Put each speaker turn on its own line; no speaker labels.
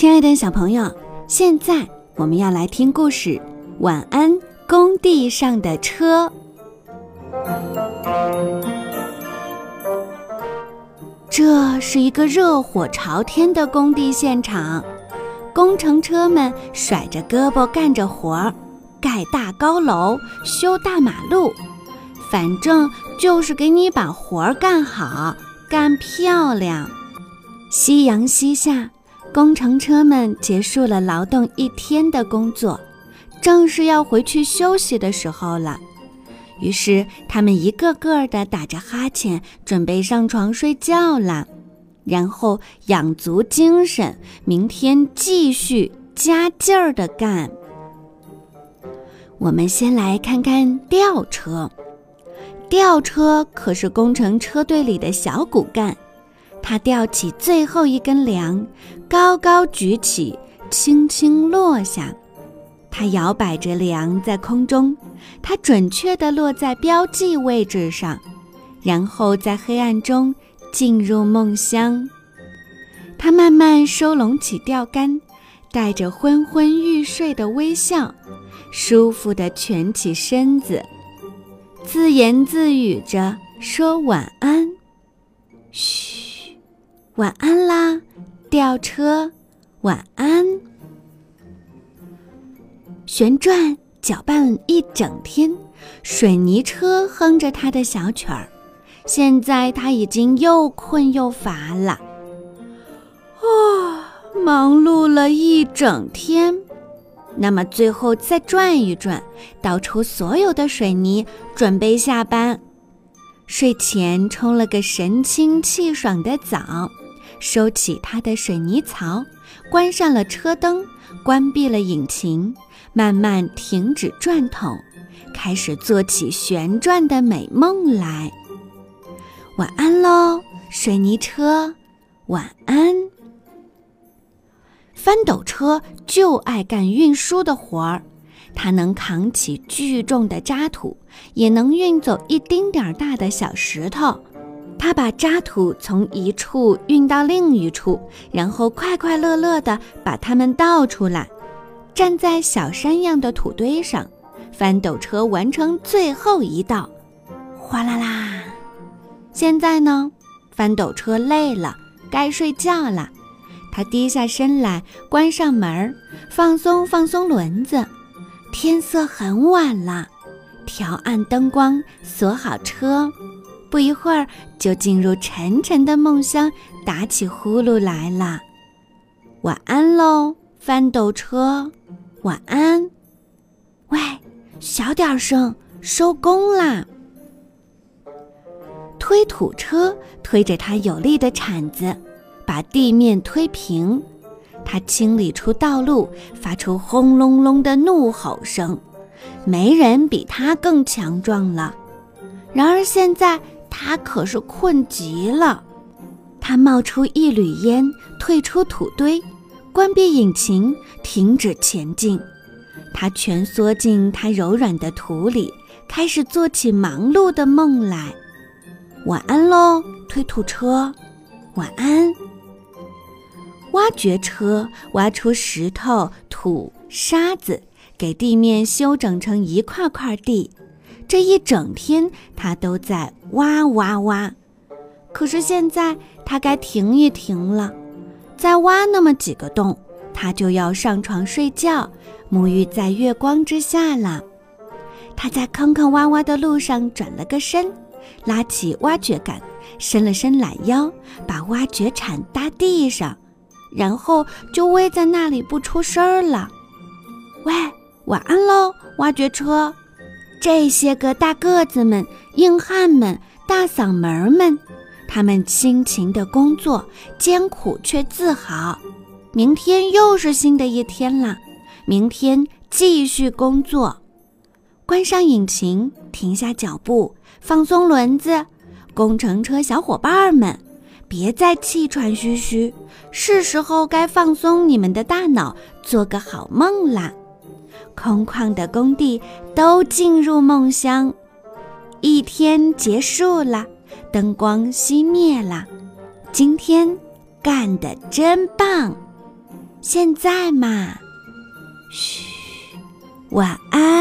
亲爱的小朋友，现在我们要来听故事。晚安，工地上的车。这是一个热火朝天的工地现场，工程车们甩着胳膊干着活儿，盖大高楼，修大马路，反正就是给你把活儿干好、干漂亮。夕阳西下。工程车们结束了劳动一天的工作，正是要回去休息的时候了。于是，他们一个个的打着哈欠，准备上床睡觉了，然后养足精神，明天继续加劲儿的干。我们先来看看吊车，吊车可是工程车队里的小骨干。他吊起最后一根梁，高高举起，轻轻落下。他摇摆着梁在空中，它准确地落在标记位置上，然后在黑暗中进入梦乡。他慢慢收拢起钓竿，带着昏昏欲睡的微笑，舒服地蜷起身子，自言自语着说晚安。晚安啦，吊车，晚安。旋转搅拌一整天，水泥车哼着它的小曲儿。现在它已经又困又乏了。啊，忙碌了一整天，那么最后再转一转，倒出所有的水泥，准备下班。睡前冲了个神清气爽的澡。收起他的水泥槽，关上了车灯，关闭了引擎，慢慢停止转筒，开始做起旋转的美梦来。晚安喽，水泥车，晚安。翻斗车就爱干运输的活儿，它能扛起巨重的渣土，也能运走一丁点儿大的小石头。他把渣土从一处运到另一处，然后快快乐乐地把它们倒出来。站在小山样的土堆上，翻斗车完成最后一道，哗啦啦！现在呢，翻斗车累了，该睡觉了。他低下身来，关上门，放松放松轮子。天色很晚了，调暗灯光，锁好车。不一会儿就进入沉沉的梦乡，打起呼噜来了。晚安喽，翻斗车，晚安。喂，小点声，收工啦。推土车推着它有力的铲子，把地面推平。它清理出道路，发出轰隆隆的怒吼声。没人比它更强壮了。然而现在。他可是困极了，他冒出一缕烟，退出土堆，关闭引擎，停止前进。他蜷缩进他柔软的土里，开始做起忙碌的梦来。晚安喽，推土车，晚安。挖掘车挖出石头、土、沙子，给地面修整成一块块地。这一整天，他都在挖挖挖，可是现在他该停一停了。再挖那么几个洞，他就要上床睡觉，沐浴在月光之下了。他在坑坑洼洼的路上转了个身，拉起挖掘杆，伸了伸懒腰，把挖掘铲搭地上，然后就偎在那里不出声儿了。喂，晚安喽，挖掘车。这些个大个子们、硬汉们、大嗓门们，他们辛勤的工作，艰苦却自豪。明天又是新的一天了，明天继续工作。关上引擎，停下脚步，放松轮子。工程车小伙伴们，别再气喘吁吁，是时候该放松你们的大脑，做个好梦啦。空旷的工地都进入梦乡，一天结束了，灯光熄灭了。今天干得真棒！现在嘛，嘘，晚安。